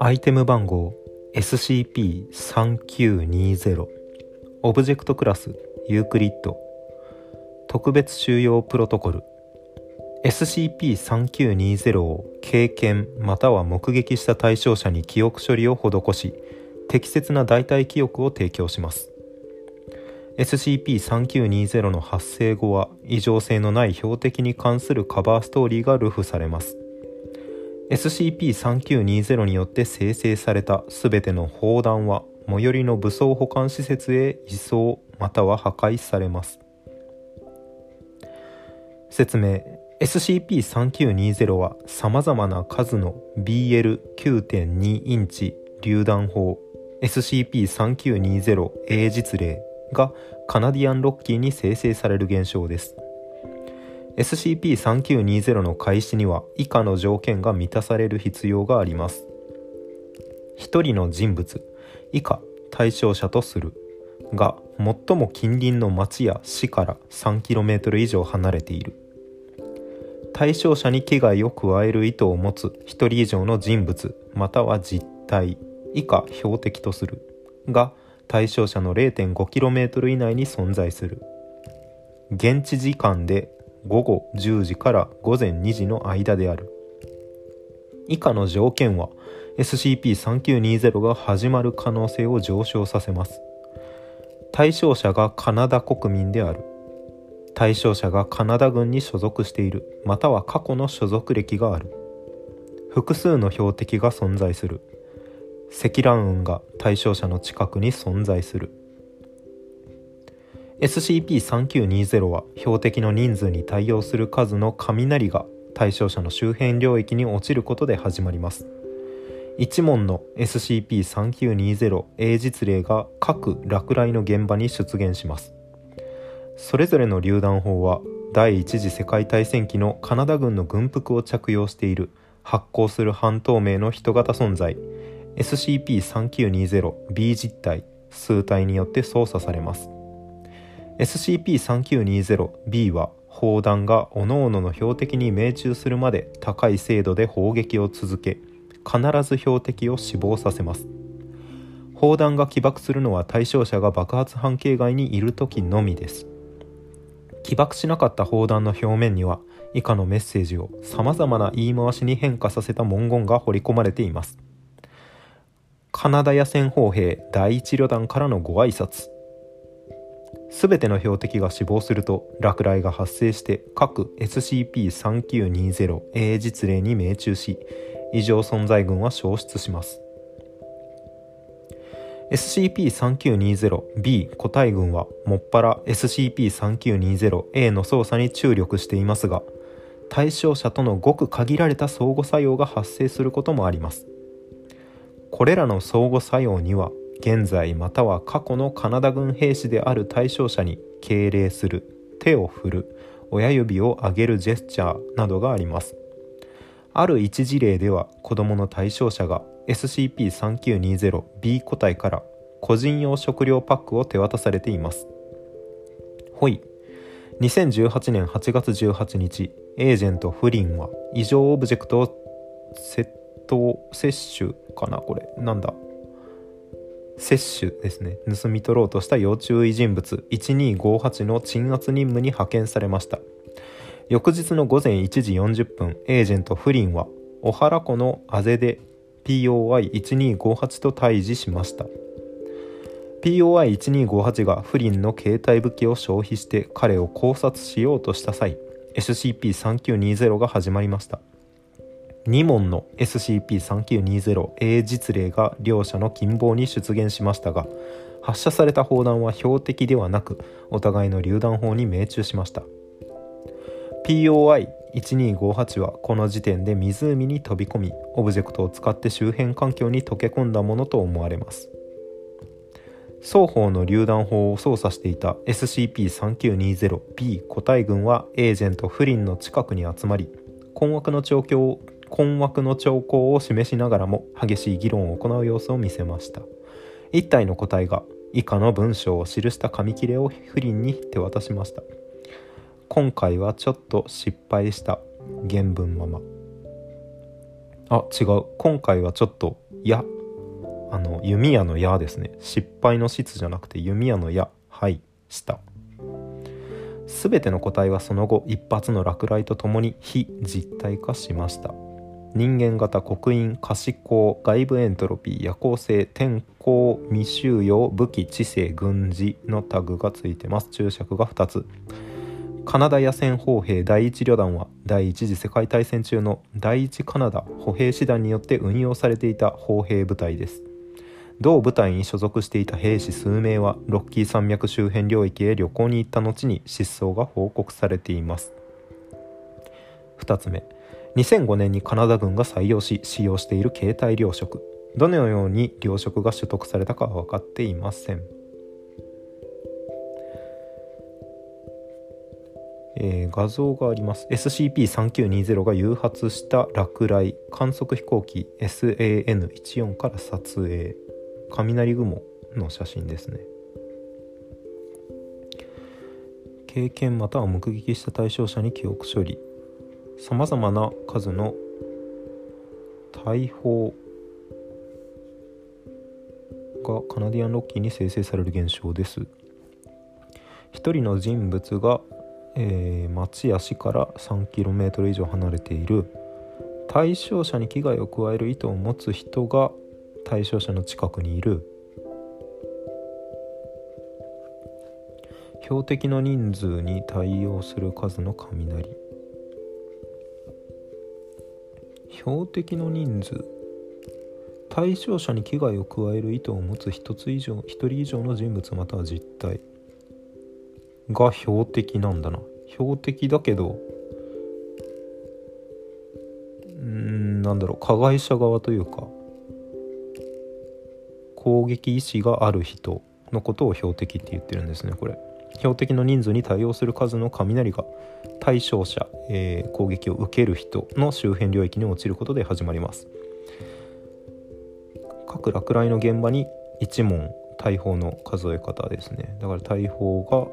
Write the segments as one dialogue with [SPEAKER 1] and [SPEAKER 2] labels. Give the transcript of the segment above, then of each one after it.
[SPEAKER 1] アイテム番号 SCP-3920 オブジェクトクラスユークリッド特別収容プロトコル SCP-3920 を経験または目撃した対象者に記憶処理を施し適切な代替記憶を提供します。SCP-3920 の発生後は異常性のない標的に関するカバーストーリーが流布されます。SCP-3920 によって生成された全ての砲弾は最寄りの武装保管施設へ移送または破壊されます。説明。SCP-3920 はさまざまな数の BL9.2 インチ榴弾砲。SCP-3920A 実例。がカナディアンロッキーに生成される現象です。SCP-3920 の開始には以下の条件が満たされる必要があります。1人の人物以下対象者とする。が最も近隣の町や市から 3km 以上離れている。対象者に危害を加える意図を持つ1人以上の人物または実態以下標的とする。が対象者の 0.5km 以内に存在する。現地時間で午後10時から午前2時の間である。以下の条件は SCP-3920 が始まる可能性を上昇させます。対象者がカナダ国民である。対象者がカナダ軍に所属している。または過去の所属歴がある。複数の標的が存在する。積乱雲が対象者の近くに存在する。SCP-3920 は標的の人数に対応する数の雷が対象者の周辺領域に落ちることで始まります。1問の SCP-3920A 実例が各落雷の現場に出現します。それぞれの榴弾砲は第一次世界大戦期のカナダ軍の軍服を着用している発光する半透明の人型存在。SCP-3920B 実体数体によって操作されます。SCP-3920B は砲弾が各々の標的に命中するまで高い精度で砲撃を続け必ず標的を死亡させます。砲弾が起爆するのは対象者が爆発半径外にいる時のみです。起爆しなかった砲弾の表面には以下のメッセージをさまざまな言い回しに変化させた文言が彫り込まれています。カナダ野戦砲兵第一旅団からのご挨拶。全ての標的が死亡すると落雷が発生して各 SCP-3920A 実例に命中し異常存在群は消失します。SCP-3920B 個体群はもっぱら SCP-3920A の操作に注力していますが対象者とのごく限られた相互作用が発生することもあります。これらの相互作用には現在または過去のカナダ軍兵士である対象者に敬礼する手を振る親指を上げるジェスチャーなどがあります。ある一事例では子どもの対象者が SCP-3920B 個体から個人用食料パックを手渡されています。ほい。2018年8月18日エージェントフリンは異常オブジェクトを窃盗摂取かなこれ。なんだ？摂取ですね。盗み取ろうとした要注意人物。1258の鎮圧任務に派遣されました。翌日の午前1時40分エージェントフリンは小原湖のあぜで POI1258 と対峙しました。POI1258 がフリンの携帯武器を消費して彼を考察しようとした際 SCP-3920 が始まりました。2問の SCP-3920A 実例が両者の近傍に出現しましたが発射された砲弾は標的ではなくお互いの榴弾砲に命中しました。POI1258 はこの時点で湖に飛び込みオブジェクトを使って周辺環境に溶け込んだものと思われます。双方の榴弾砲を操作していた SCP-3920B 個体群はエージェントフリンの近くに集まり困惑の状況を困惑の兆候を示しながらも激しい議論を行う様子を見せました。一体の個体が以下の文章を記した紙切れをフリンに手渡しました。今回はちょっと失敗した。原文まま。あ違う。今回はちょっと「や」あの弓矢の矢ですね。失敗の質じゃなくて弓矢の矢はいした。全ての個体はその後一発の落雷とともに非実体化しました。人間型刻印可視光外部エントロピー夜行性天候未収容武器知性軍事のタグがついてます注釈が2つ。カナダ野戦砲兵第一旅団は第一次世界大戦中の第一カナダ歩兵師団によって運用されていた砲兵部隊です。同部隊に所属していた兵士数名はロッキー山脈周辺領域へ旅行に行った後に失踪が報告されています。2つ目。2005年にカナダ軍が採用し使用している携帯糧食どのように糧食が取得されたかは分かっていません、えー、画像があります。SCP-3920 が誘発した落雷。観測飛行機 SAN14 から撮影。雷雲の写真ですね。経験または目撃した対象者に記憶処理。さまざまな数の大砲がカナディアンロッキーに生成される現象です。一人の人物が、えー、町や市から 3km 以上離れている。対象者に危害を加える意図を持つ人が対象者の近くにいる。標的の人数に対応する数の雷。標的の人数。対象者に危害を加える意図を持つ1つ以上1人以上の人物または実態。が標的なんだな。標的だけどうんなんだろう。加害者側というか攻撃意思がある人のことを標的って言ってるんですねこれ。標的の人数に対応する数の雷が対象者、えー、攻撃を受ける人の周辺領域に落ちることで始まります。各落雷の現場に1問大砲の数え方ですね。だから大砲が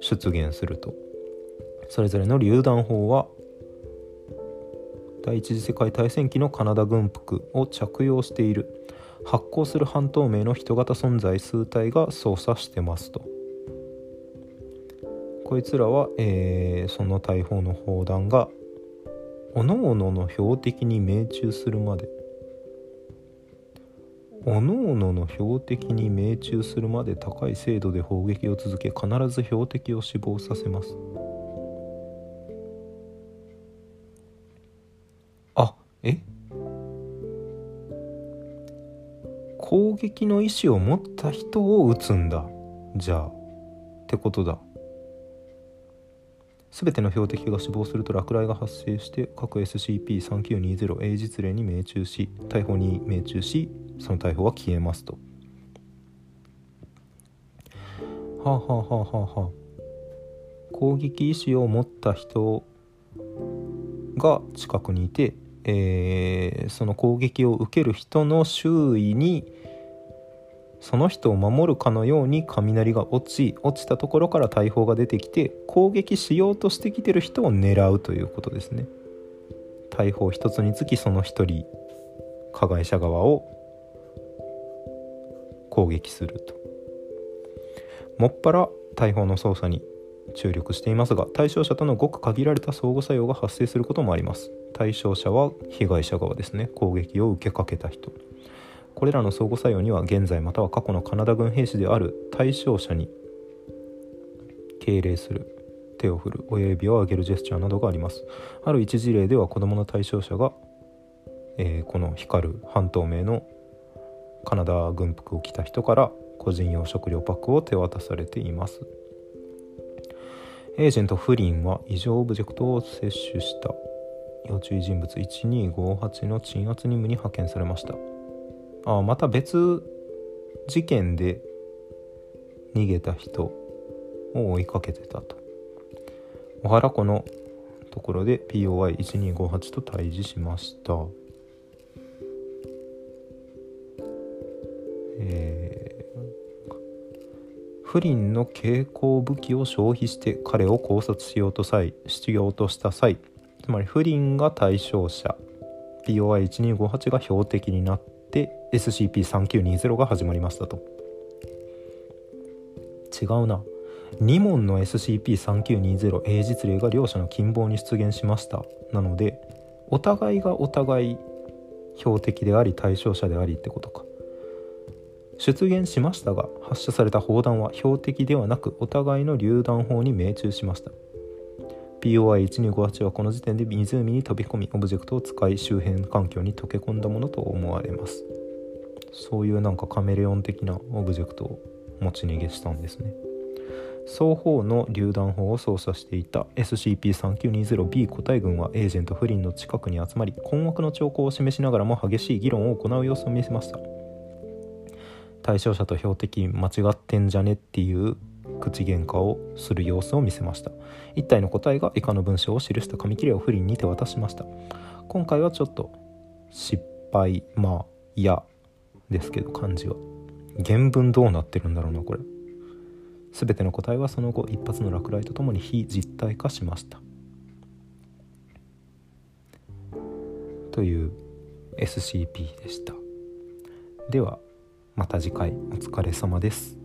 [SPEAKER 1] 出現すると。それぞれの榴弾砲は第一次世界大戦期のカナダ軍服を着用している発光する半透明の人型存在数体が操作してますと。こいつらは、えー、その大砲の砲弾が各々の標的に命中するまで。各々の標的に命中するまで高い精度で砲撃を続け必ず標的を死亡させます。あえ？攻撃の意思を持った人を撃つんだ。じゃあ。ってことだ。全ての標的が死亡すると落雷が発生して各 SCP-3920A 実例に命中し大砲に命中しその大砲は消えますと。はあ、はあはあははあ、攻撃意思を持った人が近くにいて、えー、その攻撃を受ける人の周囲にその人を守るかのように雷が落ち落ちたところから大砲が出てきて攻撃しようとしてきてる人を狙うということですね。大砲一つにつきその一人加害者側を攻撃すると。もっぱら大砲の操作に注力していますが対象者とのごく限られた相互作用が発生することもあります。対象者は被害者側ですね。攻撃を受けかけた人。これらの相互作用には現在または過去のカナダ軍兵士である対象者に敬礼する手を振る親指を上げるジェスチャーなどがあります。ある一事例では子供の対象者が、えー、この光る半透明のカナダ軍服を着た人から個人用食料パックを手渡されています。エージェントフリンは異常オブジェクトを摂取した。要注意人物1258の鎮圧任務に派遣されました。あまた別事件で逃げた人を追いかけてたと。小原湖のところで POI1258 と対峙しました。えー、不倫の傾向武器を消費して彼を考察しようと際しようとした際つまり不倫が対象者。POI1258 が標的になって SCP-3920 が始まりましたと。違うな。2問の SCP-3920 英実例が両者の近傍に出現しました。なのでお互いがお互い標的であり対象者でありってことか。出現しましたが発射された砲弾は標的ではなくお互いの榴弾砲に命中しました。POI1258 はこの時点で湖に飛び込みオブジェクトを使い周辺環境に溶け込んだものと思われます。そういうなんかカメレオン的なオブジェクトを持ち逃げしたんですね。双方の榴弾砲を操作していた SCP-3920B 個体群はエージェント不倫の近くに集まり困惑の兆候を示しながらも激しい議論を行う様子を見せました。対象者と標的間違ってんじゃねっていう口喧嘩をする様子を見せました。一体の答えが以下の文章を記した紙切れを不倫に手渡しました。今回はちょっと失敗まあ嫌ですけど漢字は。原文どうなってるんだろうなこれ。全ての答えはその後一発の落雷とともに非実体化しました。という SCP でした。ではまた次回。お疲れ様です。